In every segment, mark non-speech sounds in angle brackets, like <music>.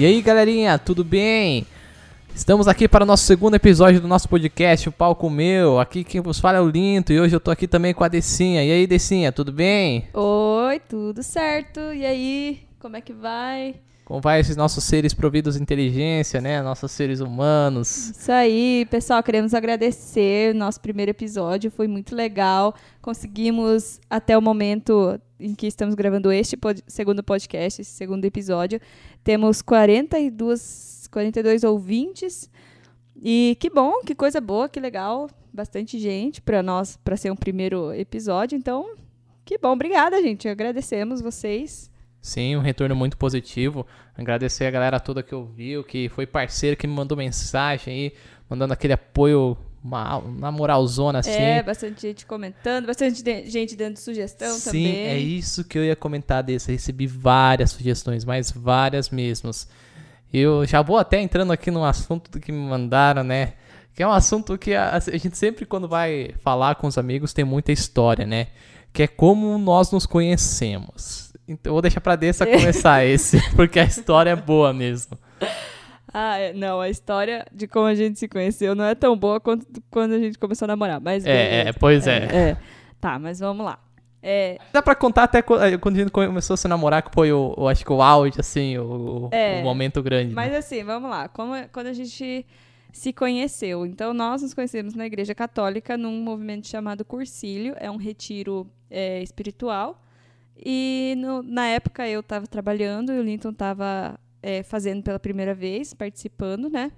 E aí, galerinha, tudo bem? Estamos aqui para o nosso segundo episódio do nosso podcast, o Palco Meu. Aqui quem vos fala é o Linto e hoje eu tô aqui também com a Decinha. E aí, Decinha, tudo bem? Oi, tudo certo? E aí, como é que vai? Como vai esses nossos seres providos de inteligência, né? Nossos seres humanos. Isso aí, pessoal, queremos agradecer. Nosso primeiro episódio foi muito legal. Conseguimos, até o momento em que estamos gravando este pod segundo podcast, esse segundo episódio, temos 42, 42 ouvintes. E que bom, que coisa boa, que legal. Bastante gente para nós, para ser um primeiro episódio. Então, que bom. Obrigada, gente. Agradecemos vocês. Sim, um retorno muito positivo. Agradecer a galera toda que ouviu, que foi parceiro, que me mandou mensagem aí, mandando aquele apoio uma, na moralzona assim. É, bastante gente comentando, bastante gente dando sugestão Sim, também. Sim, é isso que eu ia comentar desse. Eu recebi várias sugestões, mas várias mesmas. Eu já vou até entrando aqui no assunto que me mandaram, né? Que é um assunto que a, a gente sempre, quando vai falar com os amigos, tem muita história, né? Que é como nós nos conhecemos. Então eu vou deixar pra Dessa começar <laughs> esse, porque a história é boa mesmo. Ah, é, não, a história de como a gente se conheceu não é tão boa quanto quando a gente começou a namorar, mas É, é pois é. é. é. Tá, mas vamos lá. É, Dá pra contar até eh, quando a gente começou a se namorar, que foi o, o acho que o auge, assim, o, É, o momento grande. mas né? assim, vamos lá. Como, é- quando a gente se conheceu, então nós nos conhecemos na Igreja Católica num movimento chamado Cursílio, é um retiro é, espiritual. E no- na época eu estava trabalhando e o Linton estava fazendo pela primeira vez, participando, né?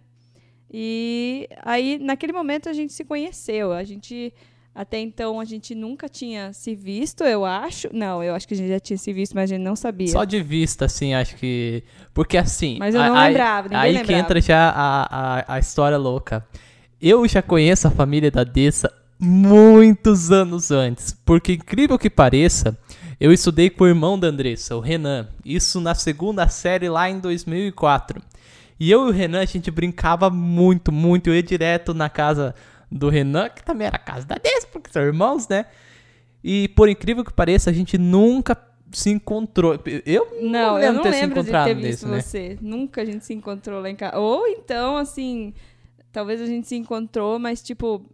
E aí, naquele momento, a gente se conheceu. A gente, até então, a gente nunca tinha se visto, eu acho. Não, eu acho que a gente já tinha se visto, mas a gente não sabia. Só de vista, assim, acho que. Porque assim. Mas eu a- não aí- lembrava, ninguém Aí que lembrava. entra já a, a, a história louca. Eu já conheço a família da Dessa muitos anos antes. Porque, incrível que pareça, eu estudei com o irmão da Andressa, o Renan. Isso na segunda série lá em 2004. E eu e o Renan, a gente brincava muito, muito. Eu ia direto na casa do Renan, que também era a casa da Dessa, porque são irmãos, né? E por incrível que pareça, a gente nunca se encontrou. Eu Não, eu lembro não ter se lembro de ter visto nesse, né? você. Nunca a gente se encontrou lá em casa. Ou então, assim, talvez a gente se encontrou, mas tipo,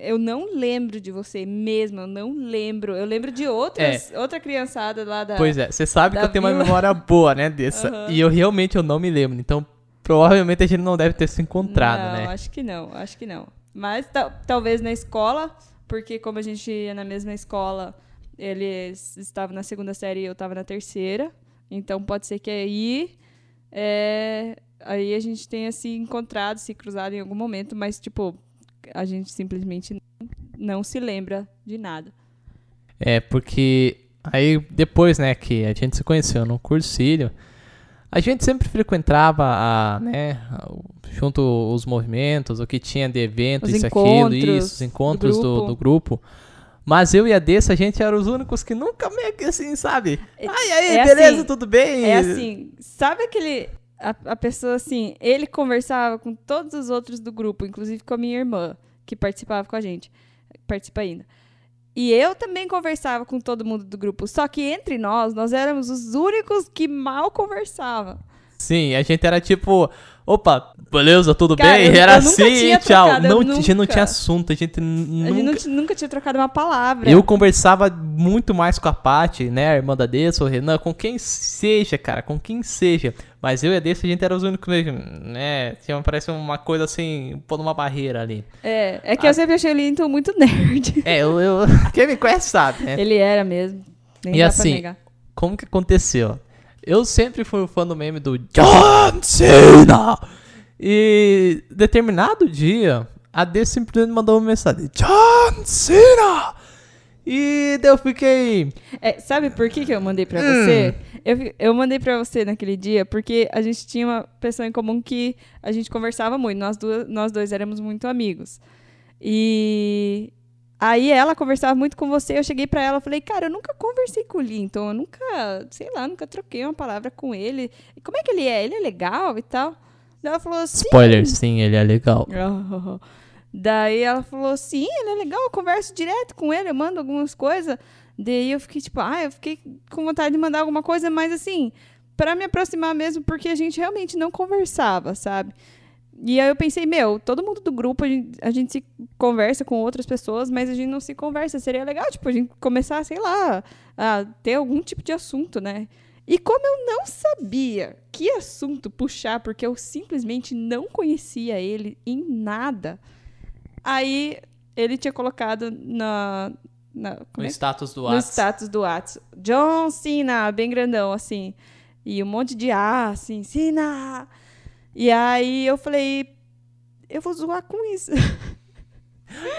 eu não lembro de você mesmo, eu não lembro. Eu lembro de outras, outra criançada lá da. É. Pois é, você sabe que eu tenho uma memória boa, né, dessa. Aham. E eu realmente eu não me lembro. Então, provavelmente a gente não deve ter se encontrado, não, né? acho que não, acho que não. Mas tal- talvez na escola, porque como a gente ia na mesma escola, eles estavam na segunda série e eu estava na terceira. Então pode ser que aí é, aí a gente tenha se encontrado, se cruzado em algum momento, mas tipo, a gente simplesmente não, se lembra de nada. É, porque aí depois, né, que a gente se conheceu no cursilho, a gente sempre frequentava a, né, junto os movimentos, o que tinha de evento, Os isso, aquilo, isso, os do encontros do, grupo. do grupo. Mas eu e a Dessa, a gente era os únicos que nunca meio que assim, sabe? É- Ai, aí, é beleza, assim, tudo bem? É assim, sabe aquele. A, a pessoa assim, ele conversava com todos os outros do grupo, inclusive com a minha irmã, que participava com a gente, participa ainda. E eu também conversava com todo mundo do grupo, só que entre nós, nós éramos os únicos que mal conversavam. Sim, a gente era tipo, opa, beleza, tudo Cara, bem? eu- era eu nunca assim, tchau. trocado, Não, a gente não nunca. tinha assunto, a gente A gente nunca... nunca tinha trocado uma palavra. Eu conversava muito mais com a Paty, né, a irmã da Dessa, o Renan, com quem seja, cara, com quem seja. Mas eu e a Dessa, a gente era os únicos mesmo, né, tinha, parece uma coisa assim, pondo uma barreira ali. É, é que Ah. eu sempre achei o Linton muito nerd. É, eu, eu <laughs> quem me conhece sabe, né. Ele era mesmo. Nem E dá assim, pra negar. como que aconteceu? Eu sempre fui fã do meme do John Cena. E determinado dia, a D simplesmente mandou uma mensagem: John Cena! E daí eu fiquei. É, sabe por que, que eu mandei pra Hum. você? Eu, eu mandei pra você naquele dia porque a gente tinha uma pessoa em comum que a gente conversava muito. Nós, duas, nós dois éramos muito amigos. E aí ela conversava muito com você. Eu cheguei pra ela e falei, cara, eu nunca conversei com o Linton. Eu nunca, sei lá, nunca troquei uma palavra com ele. Como é que ele é? Ele é legal e tal? Daí ela falou assim. Spoiler, sim, ele é legal. <laughs> Daí ela falou: sim, ele é legal, eu converso direto com ele, eu mando algumas coisas. Daí eu fiquei tipo, ah, eu fiquei com vontade de mandar alguma coisa, mas assim, pra me aproximar mesmo, porque a gente realmente não conversava, sabe? E aí eu pensei, meu, todo mundo do grupo, a gente, a gente se conversa com outras pessoas, mas a gente não se conversa. Seria legal, tipo, a gente começar, sei lá, a ter algum tipo de assunto, né? E como eu não sabia que assunto puxar, porque eu simplesmente não conhecia ele em nada, aí ele tinha colocado na. na No é status do no WhatsApp. status do WhatsApp. John Cena, bem grandão, assim. E um monte de A, assim, Cena! E aí eu falei, eu vou zoar com isso. <laughs>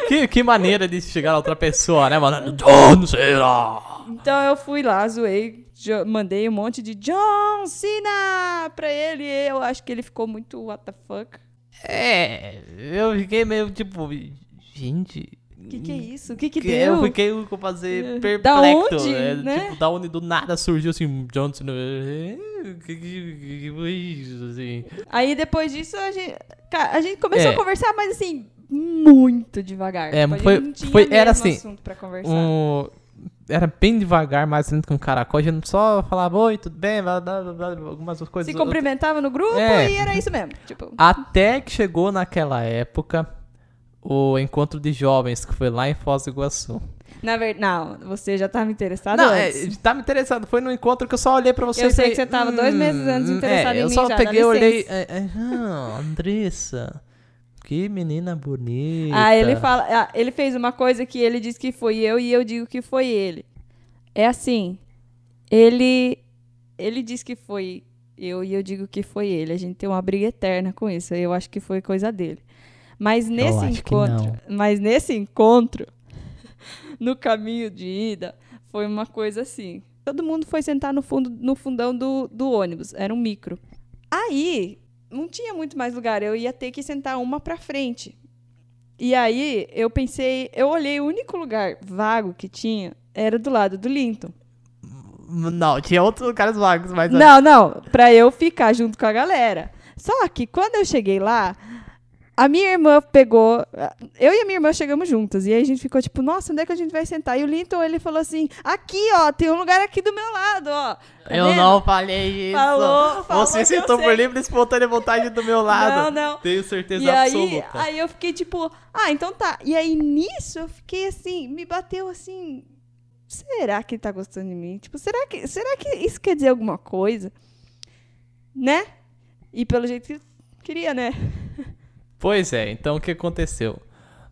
Que, que maneira de chegar a outra pessoa, né, mano? John Cena! Então eu fui lá, zoei, mandei um monte de John Cena pra ele. E eu acho que ele ficou muito what the fuck. É, eu fiquei meio tipo, gente. O que, que é isso? O que, que deu? Eu fiquei com fazer É. perplexo. Da onde, é, né? Tipo, da onde do nada surgiu assim, John Cena. é, Que, que, que foi isso, assim? Aí depois disso a gente, a gente começou É. a conversar, mas assim, muito devagar. É, Tipo, foi- foi- era assim, assunto pra conversar. Um, era bem devagar, mais lento que um caracol. A gente só falava, oi, tudo bem? Blá, blá, blá, blá, algumas coisas. Se cumprimentava no grupo É. e era isso mesmo. Tipo, Até que chegou naquela época o encontro de jovens, que foi lá em Foz do Iguaçu. na verdade, não, você já tava interessado Não, é, antes. tá me interessando. Foi no encontro que eu só olhei pra você Eu sei falei, que você tava dois meses antes "Hum, interessado é, em eu mim só já, dá peguei, olhei. é, é, ah, Andressa. Que menina bonita. Ah, ele fala, ah, ele fez uma coisa que ele disse que foi eu e eu digo que foi ele. É assim, ele ele disse que foi eu e eu digo que foi ele. A gente tem uma briga eterna com isso. Eu acho que foi coisa dele. Mas nesse encontro, mas nesse encontro no caminho de ida, foi uma coisa assim. Todo mundo foi sentar no fundo no fundão do, do ônibus, era um micro. Aí, não tinha muito mais lugar, eu ia ter que sentar uma pra frente. E aí, eu pensei, eu olhei, o único lugar vago que tinha era do lado do Linton. Não, tinha outros lugares vagos, mas. Não, não, pra eu ficar junto com a galera. Só que quando eu cheguei lá, a minha irmã pegou. Eu e a minha irmã chegamos juntas. E aí a gente ficou tipo, nossa, onde é que a gente vai sentar? E o Linton, ele falou assim: aqui, ó, tem um lugar aqui do meu lado, ó. Tá Eu vendo? não falei isso. Falou, falou Você sentou por livre e espontânea vontade do meu lado. Não, não. Tenho certeza E aí, absoluta. aí eu fiquei tipo, ah, então tá. E aí nisso eu fiquei assim, me bateu assim. Será que ele tá gostando de mim? Tipo, será que, será que isso quer dizer alguma coisa? Né? E pelo jeito que queria, né? Pois é, então o que aconteceu?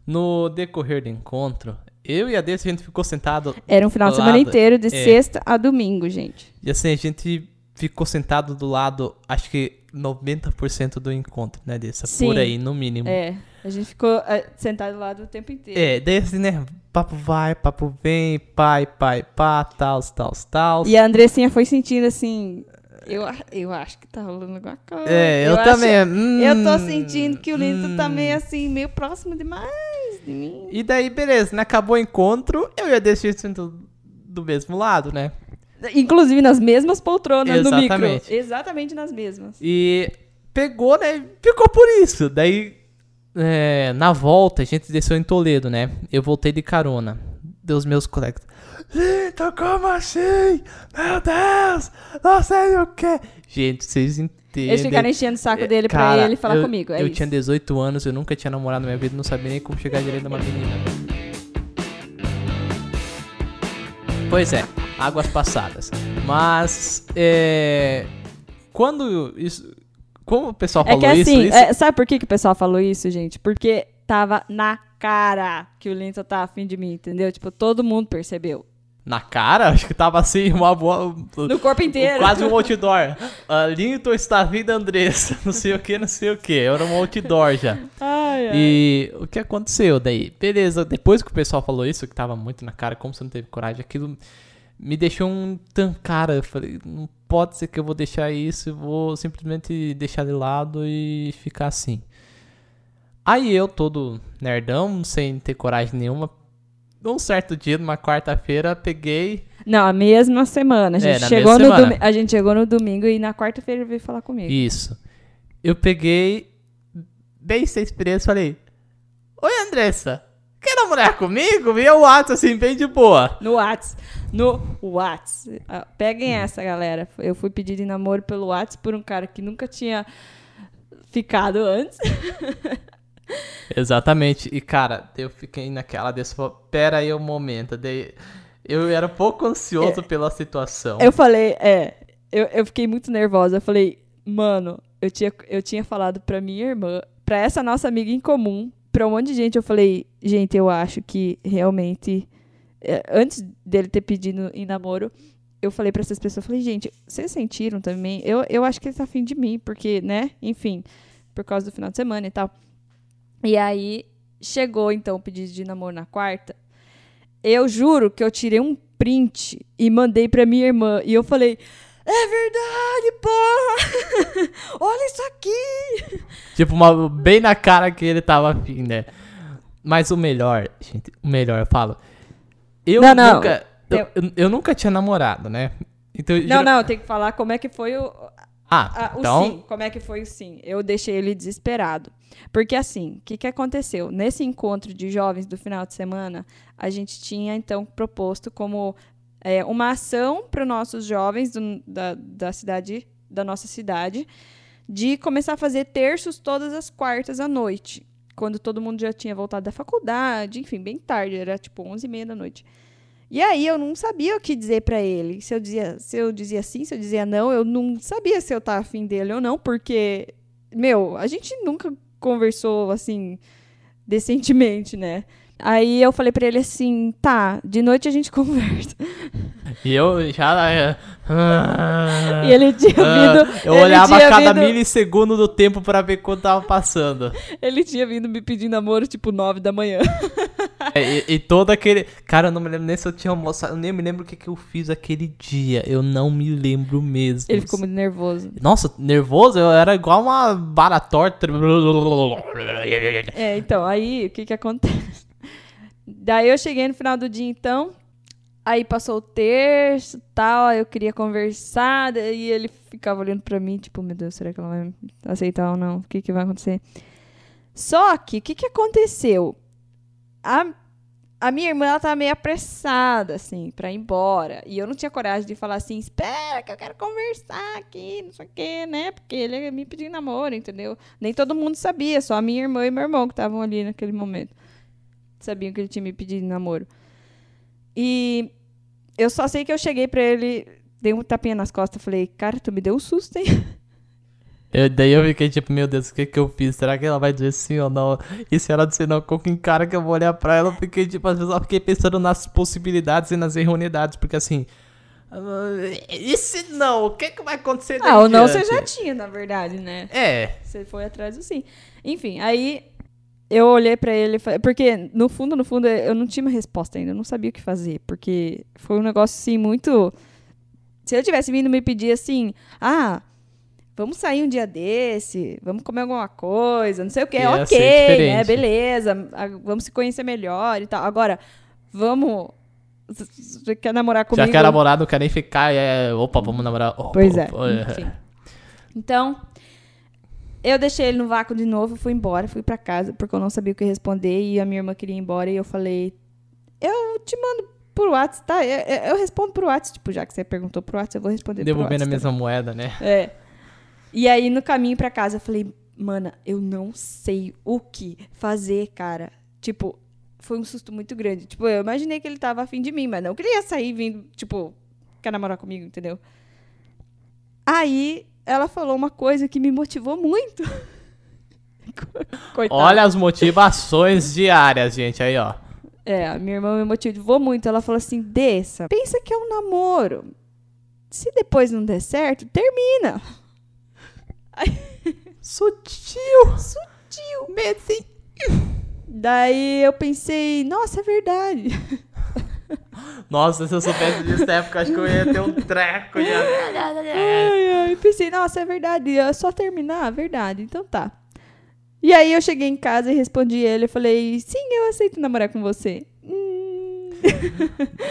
No decorrer do encontro, eu e a Desse, a gente ficou sentado. Era um final de do semana lado. inteiro, de É. sexta a domingo, gente. E assim, a gente ficou sentado do lado, acho que 90% do encontro, né, Dessa? Sim. Por aí, no mínimo. É. A gente ficou é, sentado lá o tempo inteiro. É, daí assim, né? Papo vai, papo vem, pai, pai, pá, tal, tal, tal. E a Andressinha foi sentindo assim. Eu, eu acho que tá rolando alguma coisa. É, eu, acho- também. hum, Eu tô sentindo que o Linton tá hum. meio assim, meio próximo demais de mim. E daí, beleza, né? Acabou o encontro, eu e a Desse sentando do mesmo lado, né? Inclusive nas mesmas poltronas do micro. Exatamente. Nas mesmas. E pegou, né? Ficou por isso. Daí, é, na volta, a gente desceu em Toledo, né? Eu voltei de carona. Dos meus colegas. Lito, como assim? Meu Deus! Não sei o que. Gente, vocês entendem. Eles ficaram enchendo o saco dele pra Cara, ele falar eu- comigo. É eu isso. tinha 18 anos, eu nunca tinha namorado na minha vida, não sabia nem como chegar direito numa menina. Pois é, águas passadas. Mas, é. Quando isso. Como o pessoal É falou que isso, assim, isso- é, sabe por que, que o pessoal falou isso, gente? Porque tava na cara que o Linton tá afim de mim, entendeu? Tipo, todo mundo percebeu. na cara, acho que tava assim, uma boa. No corpo inteiro. Quase um <laughs> outdoor. Uh, Linton está vindo, Andressa. <laughs> Não sei o que, não sei o que. Era um outdoor já. Ai, ai. E o que aconteceu daí? Beleza, depois que o pessoal falou isso, que tava muito na cara, como você não teve coragem, aquilo me deixou um tan cara. Eu falei, não pode ser que eu vou deixar isso, eu vou simplesmente deixar de lado e ficar assim. Aí eu, todo nerdão, sem ter coragem nenhuma, um certo dia, numa quarta-feira, peguei. Não, a mesma semana. A gente, É, chegou no semana. a gente chegou no domingo e na quarta-feira ele veio falar comigo. Isso. Eu peguei, bem sem experiência, falei: Oi, Andressa, quer namorar comigo? Via o WhatsApp assim, bem de boa. No Whats. No Whats. Ah, Peguem essa, galera. Eu fui pedir em namoro pelo Whats por um cara que nunca tinha ficado antes. <laughs> Exatamente. E, cara, eu fiquei naquela desse, pera aí um momento. Daí, eu era pouco ansioso pela situação. Eu falei, é, eu, eu fiquei muito nervosa. Eu falei, mano, eu tinha, eu tinha falado pra minha irmã, pra essa nossa amiga em comum, pra um monte de gente, eu falei, gente, eu acho que realmente, é, antes dele ter pedido em namoro, eu falei pra essas pessoas, eu falei, gente, vocês sentiram também? Eu, eu acho que ele tá afim de mim, porque, né, enfim, por causa do final de semana e tal. E aí, chegou, então, o pedido de namoro na quarta. Eu juro que eu tirei um print e mandei pra minha irmã. E eu falei, é verdade, porra! <laughs> Olha isso aqui! Tipo, uma- bem na cara que ele tava afim, né? Mas o melhor, gente, o melhor, eu falo. Eu Não, não, nunca. Eu, eu- eu- nunca tinha namorado, né? Então, Não, geral- não, tem que falar como é que foi o, Ah, Ah, o então. sim, como é que foi o sim? Eu deixei ele desesperado. Porque assim, o que, que aconteceu? Nesse encontro de jovens do final de semana, a gente tinha então proposto como é, uma ação para os nossos jovens do- da, da cidade, da nossa cidade, de começar a fazer terços todas as quartas à noite. Quando todo mundo já tinha voltado da faculdade, enfim, bem tarde, era tipo 11 e meia da noite. E aí eu não sabia o que dizer pra ele. Se eu dizia, se eu dizia sim, se eu dizia não, eu não sabia se eu tava afim dele ou não, porque meu, a gente nunca conversou assim decentemente, né? Aí eu falei pra ele assim, tá, de noite a gente <laughs> conversa. E eu já. é, ah, e ele tinha ah, vindo, eu olhava tinha cada vindo- milissegundo do tempo pra ver quanto tava passando. ele tinha vindo me pedir namoro tipo nove da manhã. <laughs> É, e, e todo aquele. Cara, eu não me lembro nem se eu tinha almoçado. Eu nem me lembro o que, que eu fiz aquele dia. Eu não me lembro mesmo. Ele ficou muito nervoso. Nossa, nervoso? Eu era igual uma vara torta. É, então, aí o que que acontece? Daí eu cheguei no final do dia, então. Aí passou o terço tal, aí eu queria conversar, daí ele ficava olhando pra mim, tipo, meu Deus, será que ela vai aceitar ou não? O que que vai acontecer? Só que, o que que aconteceu? A, a minha irmã, ela tava meio apressada, assim, pra ir embora. E eu não tinha coragem de falar assim, espera que eu quero conversar aqui, não sei o quê, né? Porque ele me pedir namoro, entendeu? Nem todo mundo sabia, só a minha irmã e meu irmão que estavam ali naquele momento. Sabiam que ele tinha me pedido namoro. E eu só sei que eu cheguei pra ele, dei um tapinha nas costas, falei, cara, tu me deu um susto, hein? <laughs> Eu- daí eu fiquei tipo, meu Deus, o que que eu fiz? Será que ela vai dizer sim ou não? E se ela dizer não, com que cara que eu vou olhar pra ela? Eu fiquei tipo, às vezes eu fiquei pensando nas possibilidades e nas erroneidades, porque assim. ah, E se não? O que que vai acontecer Ah, ou não você já tinha, na verdade, né? É. Você foi atrás do sim. Enfim, aí eu olhei pra ele, porque no fundo, no fundo, eu não tinha uma resposta ainda, eu não sabia o que fazer, porque foi um negócio assim muito. Se ele tivesse vindo me pedir assim, ah, vamos sair um dia desse, vamos comer alguma coisa, não sei o que, Ia ok, né? Beleza, vamos se conhecer melhor e tal. Agora, vamos. Você quer namorar comigo? Já que é namorado, não quer nem ficar. É, opa, vamos namorar. Opa, Pois é, opa, enfim. Então, eu deixei ele no vácuo de novo, fui embora, fui pra casa, porque eu não sabia o que responder e a minha irmã queria ir embora e eu falei, eu te mando por WhatsApp, tá? Eu, eu- eu respondo por WhatsApp, tipo, já que você perguntou por WhatsApp, eu vou responder por Devolvendo a WhatsApp. mesma moeda, né? É. E aí, no caminho pra casa, eu falei, mana, eu não sei o que fazer, cara. Tipo, foi um susto muito grande. Tipo, eu imaginei que ele tava afim de mim, mas não que ele ia sair vindo, tipo, quer namorar comigo, entendeu? Aí, ela falou uma coisa que me motivou muito. <laughs> Coitada. Olha as motivações diárias, gente. Aí, ó. É, a minha irmã me motivou muito. Ela falou assim: desça, pensa que é um namoro. Se depois não der certo, termina. Sutil. Sutil. Medicine. Daí eu pensei, nossa, é verdade. Nossa, se eu soubesse disso na época, acho que eu ia ter um treco. Já. Ai, ai, pensei, nossa, é verdade. É só terminar, é verdade. Então tá. E aí eu cheguei em casa e respondi ele. Eu falei, sim, eu aceito namorar com você. Hum.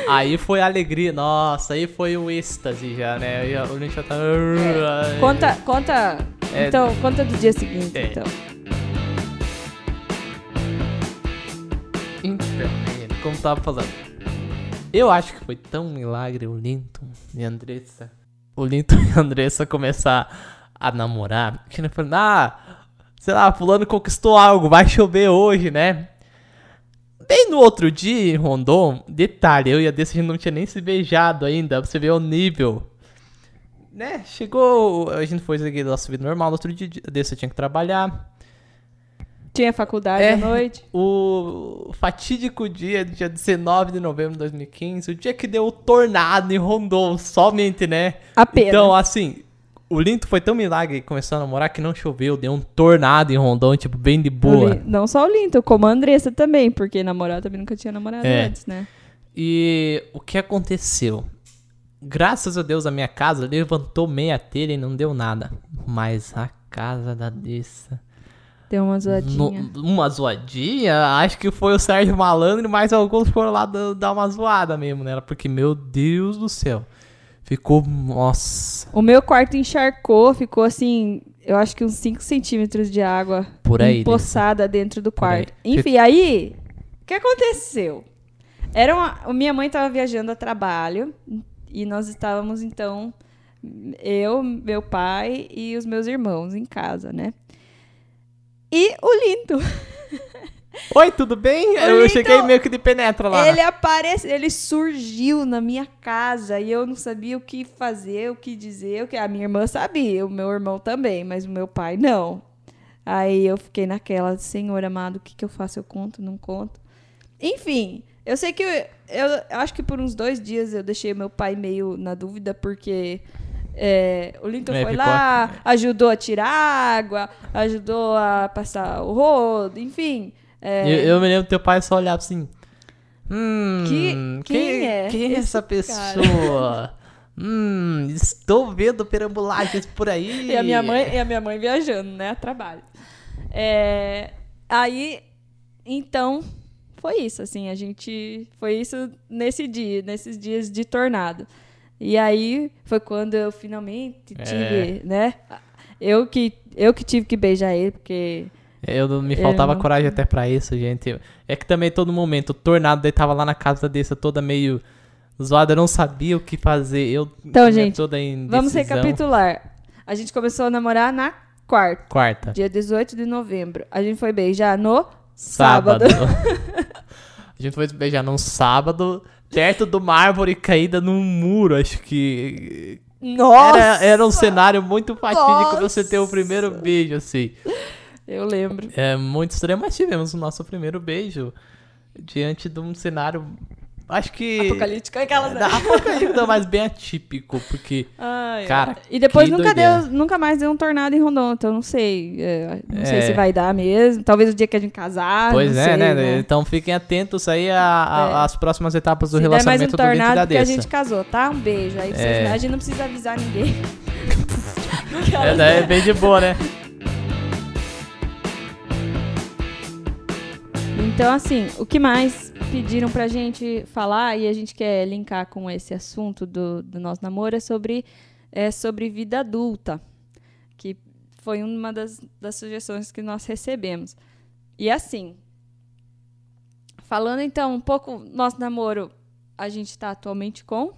Aí foi a alegria. Nossa, aí foi o êxtase já, né? Aí O gente já tá. Conta, conta. É. Então, conta do dia seguinte, É. então. Então. Como tava falando. Eu acho que foi tão milagre o Linton e a Andressa. O Linton <laughs> e a Andressa começar a namorar. Que ele falou, ah, sei lá, fulano conquistou algo, vai chover hoje, né? Bem no outro dia, em Rondon, detalhe, eu e a Dessa a gente não tinha nem se beijado ainda, pra você ver o nível. Né, chegou, a gente foi seguir nossa vida normal, no outro dia a Dessa tinha que trabalhar. Tinha faculdade É. à noite. O fatídico dia, dia 19 de novembro de 2015, o dia que deu o tornado em Rondon, somente, né? Apenas. Então, assim, o Linto foi tão milagre que começou a namorar que não choveu, deu um tornado em Rondon, tipo, bem de boa. Lin- Não só o Linton, como a Andressa também, porque namorar também nunca tinha namorado É. antes, né? E o que aconteceu? Graças a Deus a minha casa levantou meia telha e não deu nada. Mas a casa da Dessa. Deu uma zoadinha. no- uma zoadinha? Acho que foi o Sérgio Malandro, mas alguns foram lá da- dar uma zoada mesmo nela. Porque, meu Deus do céu. Ficou. Nossa. O meu quarto encharcou, ficou assim, eu acho que uns 5 centímetros de água Por aí, empoçada dentro do Por aí. quarto. Enfim, aí, o que aconteceu? Era uma, minha mãe estava viajando a trabalho e nós estávamos, então, eu, meu pai e os meus irmãos em casa, né? E o Lindo, <laughs> Oi, tudo bem? Eu Linton, cheguei meio que de penetra lá. ele apareceu, ele surgiu na minha casa e eu não sabia o que fazer, o que dizer, o que a minha irmã sabia, o meu irmão também, mas o meu pai não. Aí eu fiquei naquela, Senhor amado, o que, que eu faço? Eu conto, não conto? Enfim, eu sei que eu, eu acho que por uns dois dias eu deixei meu pai meio na dúvida, porque é, o Linton É, foi lá, ajudou a tirar água, ajudou a passar o rodo, enfim. é, Eu, eu me lembro do teu pai só olhava assim. Hum. Que- quem é Quem é essa esse cara?" pessoa? hum, estou vendo perambulagens por aí. E a minha mãe, e a minha mãe viajando, né, a trabalho. É, aí, então, foi isso, assim, a gente, foi isso nesse dia, nesses dias de tornado. E aí foi quando eu finalmente É. tive, né, eu que, eu que tive que beijar ele, porque Eu não- me faltava não- coragem até pra isso, gente. É que também todo momento, o tornado daí tava lá na casa dessa toda meio zoada, eu não sabia o que fazer. Eu Então, gente, toda vamos recapitular. A gente começou a namorar na quarta, Quarta. dia 18 de novembro. A gente foi beijar no sábado. <laughs> a gente foi se beijar num sábado, perto de uma árvore caída num muro, acho que. Nossa! Era, era um cenário muito fatídico pra você ter o primeiro beijo, assim. Eu lembro. É muito estranho, mas tivemos o nosso primeiro beijo diante de um cenário. Acho que. Apocalíptico, aquelas, né? Da apocalíptico, mas bem atípico, porque. Ai, ai. Cara, e depois que nunca, doideira. deu, nunca mais deu um tornado em Rondon, então não sei. é, não sei É. se vai dar mesmo. Talvez o dia que a gente casar. pois não é, sei, né? Então fiquem atentos aí a- É. às próximas etapas do Se der mais um relacionamento do tornado, porque a gente casou, tá? Um beijo. Aí vocês, É. a gente não precisa avisar ninguém. <laughs> É, daí é bem de boa, né? Então, assim, o que mais pediram pra gente falar e a gente quer linkar com esse assunto do, do nosso namoro é sobre, é sobre vida adulta, que foi uma das, das sugestões que nós recebemos. E assim, falando então um pouco nosso namoro, a gente está atualmente com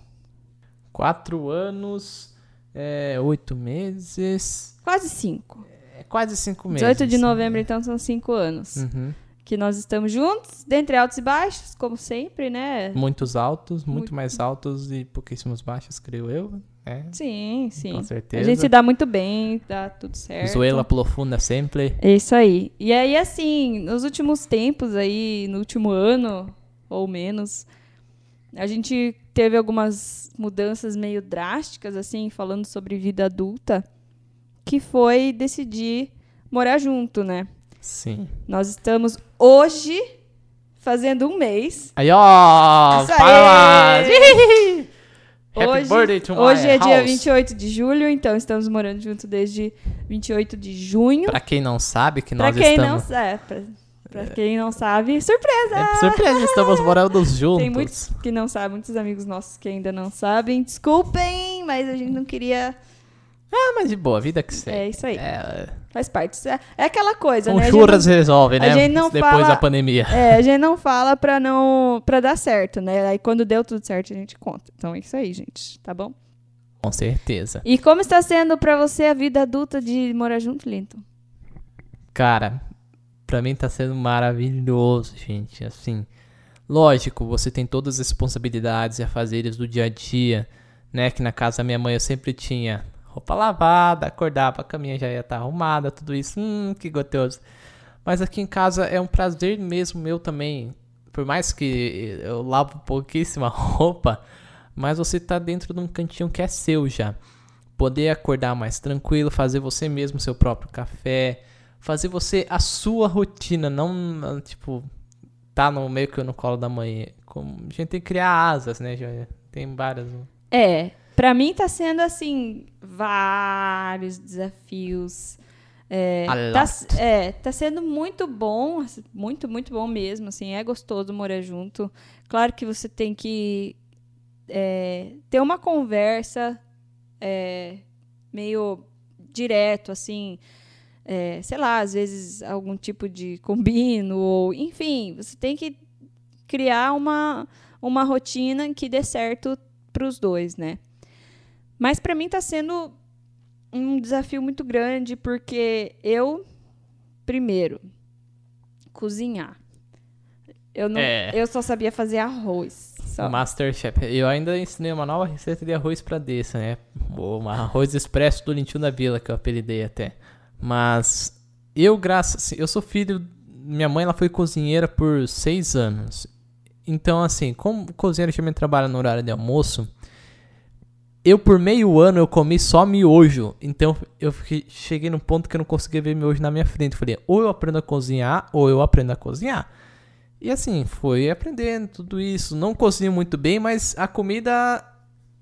Quatro anos, é, oito meses. quase cinco. É quase cinco meses. 18 de novembro, então, são cinco anos. Uhum. Que nós estamos juntos, dentre altos e baixos, como sempre, né? Muitos altos, muito, Muito. mais altos e pouquíssimos baixos, creio eu. É, Sim, sim. com A certeza. gente se dá muito bem, tá tudo certo. Zoela profunda sempre. É isso aí. E aí, assim, nos últimos tempos aí, no último ano ou menos, a gente teve algumas mudanças meio drásticas, assim, falando sobre vida adulta, que foi decidir morar junto, né? Sim. Nós estamos hoje fazendo um mês. Aí, ó! Palmas! Happy Hoje, birthday to my hoje é dia house. 28 de julho, então estamos morando junto desde 28 de junho. Pra quem não sabe que Pra nós quem estamos... não sabe, pra, pra quem não sabe, surpresa! É surpresa, estamos morando <laughs> juntos. Tem muitos que não sabem, muitos amigos nossos que ainda não sabem. Desculpem, mas a gente não queria. Ah, mas de boa, vida que segue. É isso aí. É, faz parte. É, é aquela coisa, Com né? Churras resolve, a né? gente não Depois fala- da pandemia. É, a gente não fala pra não para dar certo, né? Aí quando deu tudo certo, a gente conta. Então é isso aí, gente, tá bom? Com certeza. E como está sendo pra você a vida adulta de morar junto, Linton? Cara, pra mim tá sendo maravilhoso, gente. Assim, lógico, você tem todas as responsabilidades e afazeres do dia a dia, né? Que na casa da minha mãe eu sempre tinha roupa lavada, acordava, a caminha já ia estar arrumada, tudo isso. Hum, que gostoso. Mas aqui em casa é um prazer mesmo meu também. Por mais que eu lavo pouquíssima <laughs> roupa, mas você tá dentro de um cantinho que é seu já. Poder acordar mais tranquilo, fazer você mesmo seu próprio café, fazer você a sua rotina, não tipo tá no meio que no colo da mãe. Como, a gente tem que criar asas, né? Já tem várias. É, pra mim tá sendo assim vários desafios. É, tá, é, tá sendo muito bom, assim, muito, muito bom mesmo, assim, é gostoso morar junto. Claro que você tem que é, ter uma conversa é, meio direto, assim, é, sei lá, às vezes algum tipo de combino, ou enfim, você tem que criar uma, uma rotina que dê certo para os dois, né? Mas para mim tá sendo um desafio muito grande porque eu primeiro cozinhar. Eu não, É. eu só sabia fazer arroz. Só. Masterchef. Eu ainda ensinei uma nova receita de arroz pra dessa, né? O arroz expresso do Lintinho da Vila, que eu apelidei até. Mas eu, graças. Eu sou filho. Minha mãe ela foi cozinheira por seis anos. Então, assim, como cozinheira também trabalha no horário de almoço, eu por meio ano eu comi só miojo. Então eu fiquei- cheguei num ponto que eu não conseguia ver miojo na minha frente. Falei, ou eu aprendo a cozinhar, ou eu aprendo a cozinhar. E assim, foi aprendendo tudo isso. Não cozinho muito bem, mas a comida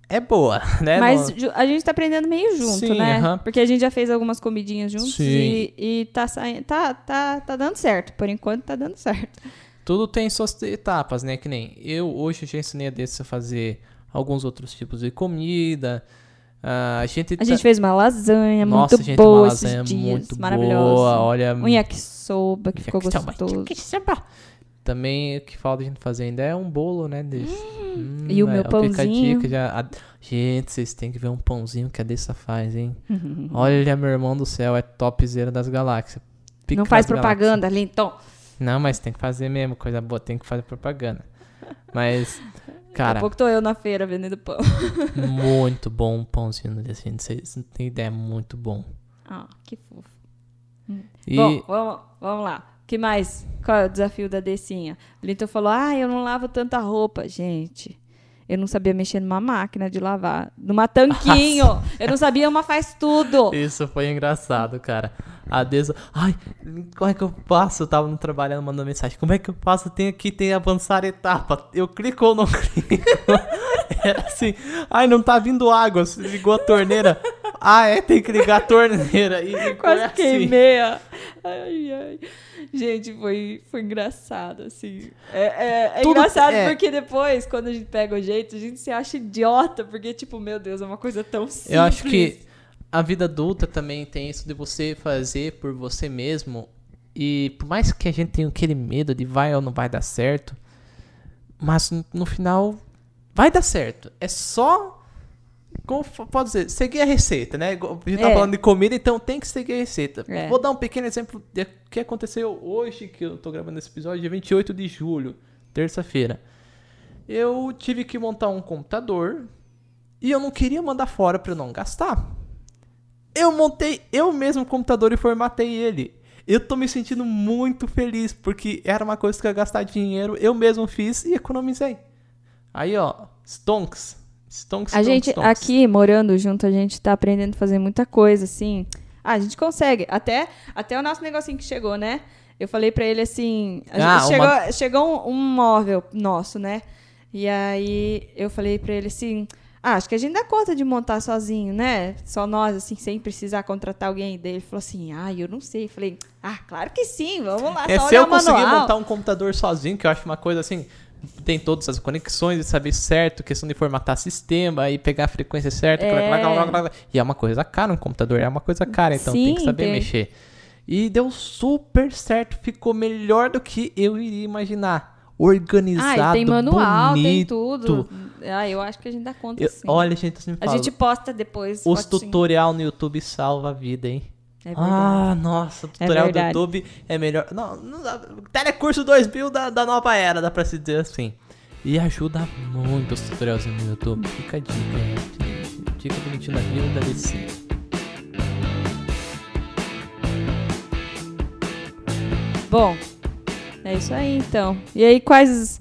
é boa, <laughs> né? Mas Não- a gente tá aprendendo meio junto, Sim, né? aham. Porque a gente já fez algumas comidinhas juntos Sim. e, e tá, saindo, tá, tá, tá dando certo. Por enquanto tá dando certo. Tudo tem suas etapas, né? Que nem eu hoje já ensinei a Dessa a fazer alguns outros tipos de comida. Ah, a gente A tá- gente fez uma lasanha Nossa, muito gente, boa uma esses lasanha dias. muito maravilhosa. boa. Olha, Um yakisoba que ficou gostoso. Também o que falta a gente fazer ainda é um bolo, né? De... Hum, e o meu Fica a pãozinho. dica já. Gente, vocês têm que ver um pãozinho que a Dessa faz, hein? <laughs> Olha, meu irmão do céu, é topzera das galáxias. Pica Não faz galáxias. propaganda, Linton. Não, mas tem que fazer mesmo, coisa boa, tem que fazer propaganda. Mas, Daqui cara, a pouco tô eu na feira vendendo pão. <laughs> muito bom o pãozinho desse, vocês não tem ideia, muito bom. Ah, que fofo. E Bom, vamos, vamos lá. O que mais? Qual é o desafio da Decinha? O Linton falou: Ah, eu não lavo tanta roupa. Gente, eu não sabia mexer numa máquina de lavar. Numa tanquinho. eu não sabia, uma faz tudo. isso foi engraçado, cara. A Deza, ai, como é que eu faço? Eu tava no trabalhando, mandando mensagem. Como é que eu faço? Tem aqui, tem avançar etapa. Eu clico ou não <laughs> clico? Era assim, ai, não tá vindo água. Você ligou a torneira. Ah, é, tem que ligar a torneira. E Quase assim. queimei. Ai, ai. Gente, foi, foi engraçado, assim. É, é- é engraçado é. porque depois, quando a gente pega o jeito, a gente se acha idiota, porque, tipo, meu Deus, é uma coisa tão simples. Eu acho que a vida adulta também tem isso de você fazer por você mesmo. E por mais que a gente tenha aquele medo de vai ou não vai dar certo, mas no final vai dar certo. É só. Como pode dizer? Seguir a receita, né? A gente tá É. falando de comida, então tem que seguir a receita. É. Vou dar um pequeno exemplo de que aconteceu hoje, que eu tô gravando esse episódio, dia 28 de julho, terça-feira. Eu tive que montar um computador e eu não queria mandar fora pra eu não gastar. Eu montei eu mesmo o computador e formatei ele. Eu tô me sentindo muito feliz porque era uma coisa que eu ia gastar dinheiro, eu mesmo fiz e economizei. Aí, ó, stonks. Stonks, A stonks, gente, stonks. aqui, morando junto, a gente tá aprendendo a fazer muita coisa, assim. Ah, a gente consegue. Até, até o nosso negocinho que chegou, né? Eu falei pra ele assim. a Ah, gente- uma- chegou, chegou um, um móvel nosso, né? E aí eu falei pra ele assim. Ah, acho que a gente dá conta de montar sozinho, né? Só nós, assim, sem precisar contratar alguém. Daí ele falou assim: Ah, eu não sei. Eu falei: Ah, claro que sim, vamos lá, É, só se eu conseguir montar um computador sozinho, que eu acho uma coisa assim, tem todas as conexões e saber certo, questão de formatar sistema e pegar a frequência certa. É. blá, blá, blá, blá, blá. E é uma coisa cara um computador, é uma coisa cara, então tem que Sim, saber tem. mexer. E deu super certo, ficou melhor do que eu iria imaginar. Organizado, Ah, tem manual, tem bonito. tudo. Ah, eu acho que a gente dá conta Eu- sim. olha, gente, me a fala. gente posta depois. Os tutorial no YouTube salva a vida, hein? É ah, nossa, o tutorial do verdade. YouTube é melhor. Não, não dá, Telecurso 2000 da, da nova era, dá pra se dizer assim. E ajuda muito os tutoriais no YouTube. Fica a dica, gente. Dica bonitinha da vida da DC. Bom, é isso aí então. E aí, quais,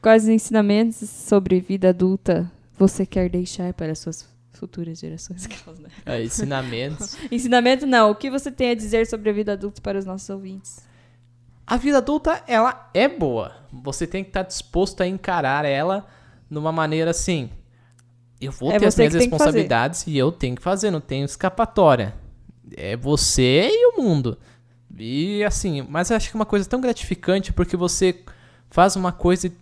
quais os ensinamentos sobre vida adulta você quer deixar para as suas futuras gerações? Né? É, ensinamentos. <laughs> Ensinamento não. O que você tem a dizer sobre a vida adulta para os nossos ouvintes? A vida adulta, ela é boa. Você tem que estar disposto a encarar ela numa maneira assim. Eu vou É ter as minhas responsabilidades e eu tenho que fazer, não tenho escapatória. É você e o mundo. E assim, mas eu acho que é uma coisa tão gratificante porque você faz uma coisa e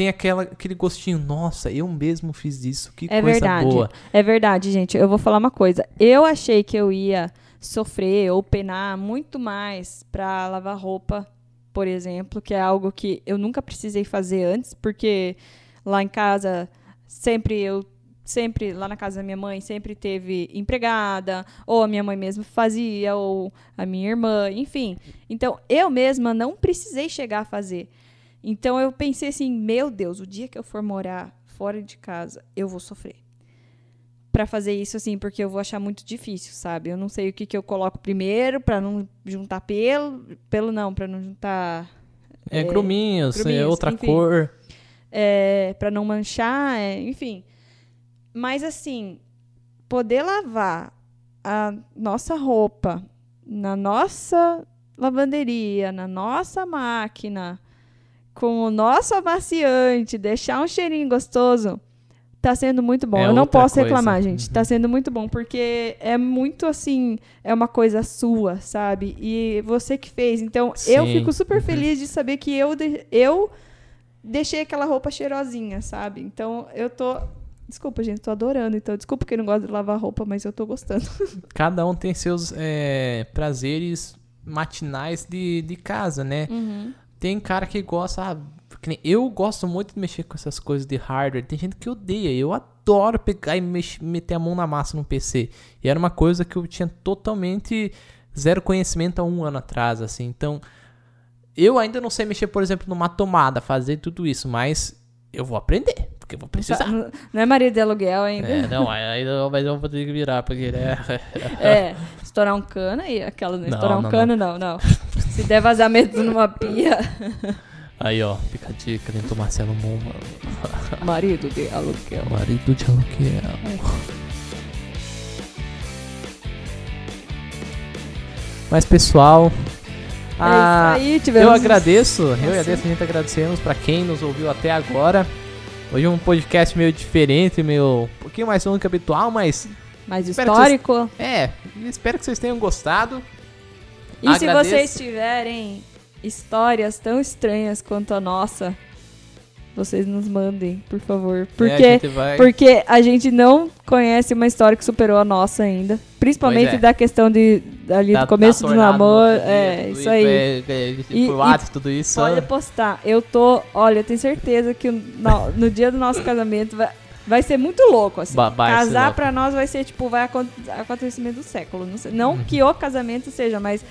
tem aquela, aquele gostinho, nossa, eu mesmo fiz isso, que É coisa verdade. boa. É verdade, gente. Eu vou falar uma coisa. Eu achei que eu ia sofrer ou penar muito mais para lavar roupa, por exemplo, que é algo que eu nunca precisei fazer antes, porque lá em casa sempre eu sempre lá na casa da minha mãe sempre teve empregada, ou a minha mãe mesma fazia, ou a minha irmã, enfim. Então, eu mesma não precisei chegar a fazer. Então eu pensei assim, meu Deus, o dia que eu for morar fora de casa, eu vou sofrer. Pra fazer isso assim, porque eu vou achar muito difícil, sabe? Eu não sei o que que eu coloco primeiro pra não juntar pelo, pelo não, pra não juntar É, É, gruminhos, é outra enfim. cor. é, para não manchar, é, enfim. Mas assim, poder lavar a nossa roupa na nossa lavanderia, na nossa máquina, com o nosso amaciante, deixar um cheirinho gostoso, tá sendo muito bom. É Eu não posso coisa. reclamar, gente. Uhum. Tá sendo muito bom, porque é muito assim, é uma coisa sua, sabe? E você que fez. Então, eu Sim. fico super Uhum. feliz de saber que eu, de- eu deixei aquela roupa cheirosinha, sabe? Então, eu tô. Desculpa, gente, tô adorando. Então, desculpa quem não gosta de lavar roupa, mas eu tô gostando. <laughs> Cada um tem seus é, prazeres matinais de, de casa, né? Tem cara que gosta. ah, eu gosto muito de mexer com essas coisas de hardware. Tem gente que odeia. Eu adoro pegar e mex- meter a mão na massa no PC. E era uma coisa que eu tinha totalmente zero conhecimento há um ano atrás, assim. Então, eu ainda não sei mexer, por exemplo, numa tomada, fazer tudo isso, mas eu vou aprender, porque eu vou precisar. Não não é marido de aluguel ainda. É, não, eu, mas eu vou ter que virar, porque né? <laughs> É, estourar um cano aí, aquela, né? Não, Estourar um não, cano, não, não. <laughs> Se der vazamento numa pia, Aí, ó, fica a dica dentro do Marcelo Moma. marido de aluguel. Marido de aluguel. Mas, pessoal. ah, é isso aí, tivemos... eu agradeço, eu Nossa. e a gente agradecemos pra quem nos ouviu até agora. Hoje é um podcast meio diferente, meio um pouquinho mais longo que o habitual, mas Mais que vocês- histórico. é, espero que vocês tenham gostado. E se Agradeço. vocês tiverem histórias tão estranhas quanto a nossa, vocês nos mandem, por favor. É, a Porque, vai- porque a gente não conhece uma história que superou a nossa ainda. Principalmente é. da questão de ali da- do começo do namoro. dia, É, isso aí. É, é, E- por e WhatsApp, tudo isso. Pode postar. Eu tô. Olha, eu tenho certeza que no, no dia do nosso casamento vai, vai ser muito louco, assim. Ba- Casar pra nós vai ser, tipo, vai acon- acontecimento do século. Não, sei- Uhum. não que o casamento seja, mas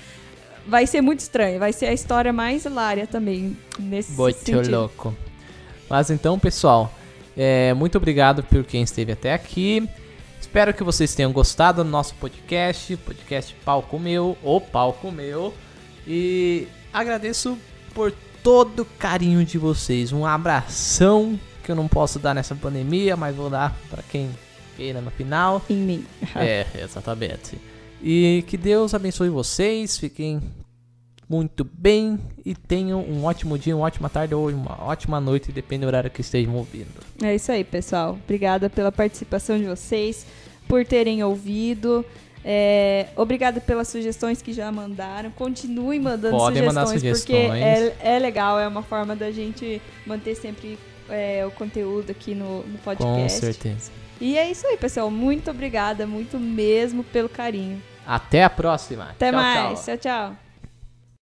vai ser muito estranho. Vai ser a história mais hilária também nesse Muito sentido. louco. Mas então, pessoal, é, muito obrigado por quem esteve até aqui. Espero que vocês tenham gostado do nosso podcast, podcast Palco Meu, ou Palco Meu. E agradeço por todo o carinho de vocês. Um abração que eu não posso dar nessa pandemia, mas vou dar para quem queira no final. Em mim. É, exatamente. E que Deus abençoe vocês, fiquem muito bem e tenham um ótimo dia, uma ótima tarde ou uma ótima noite, depende do horário que estejam ouvindo. É isso aí, pessoal. Obrigada pela participação de vocês, por terem ouvido. É, obrigada pelas sugestões que já mandaram. Continuem mandando Podem sugestões, mandar porque sugestões. é, é legal, é uma forma da gente manter sempre é, o conteúdo aqui no, no Com podcast. certeza. E é isso aí, pessoal. Muito obrigada, muito mesmo pelo carinho. Até a próxima. Até Tchau, mais. tchau. tchau. tchau.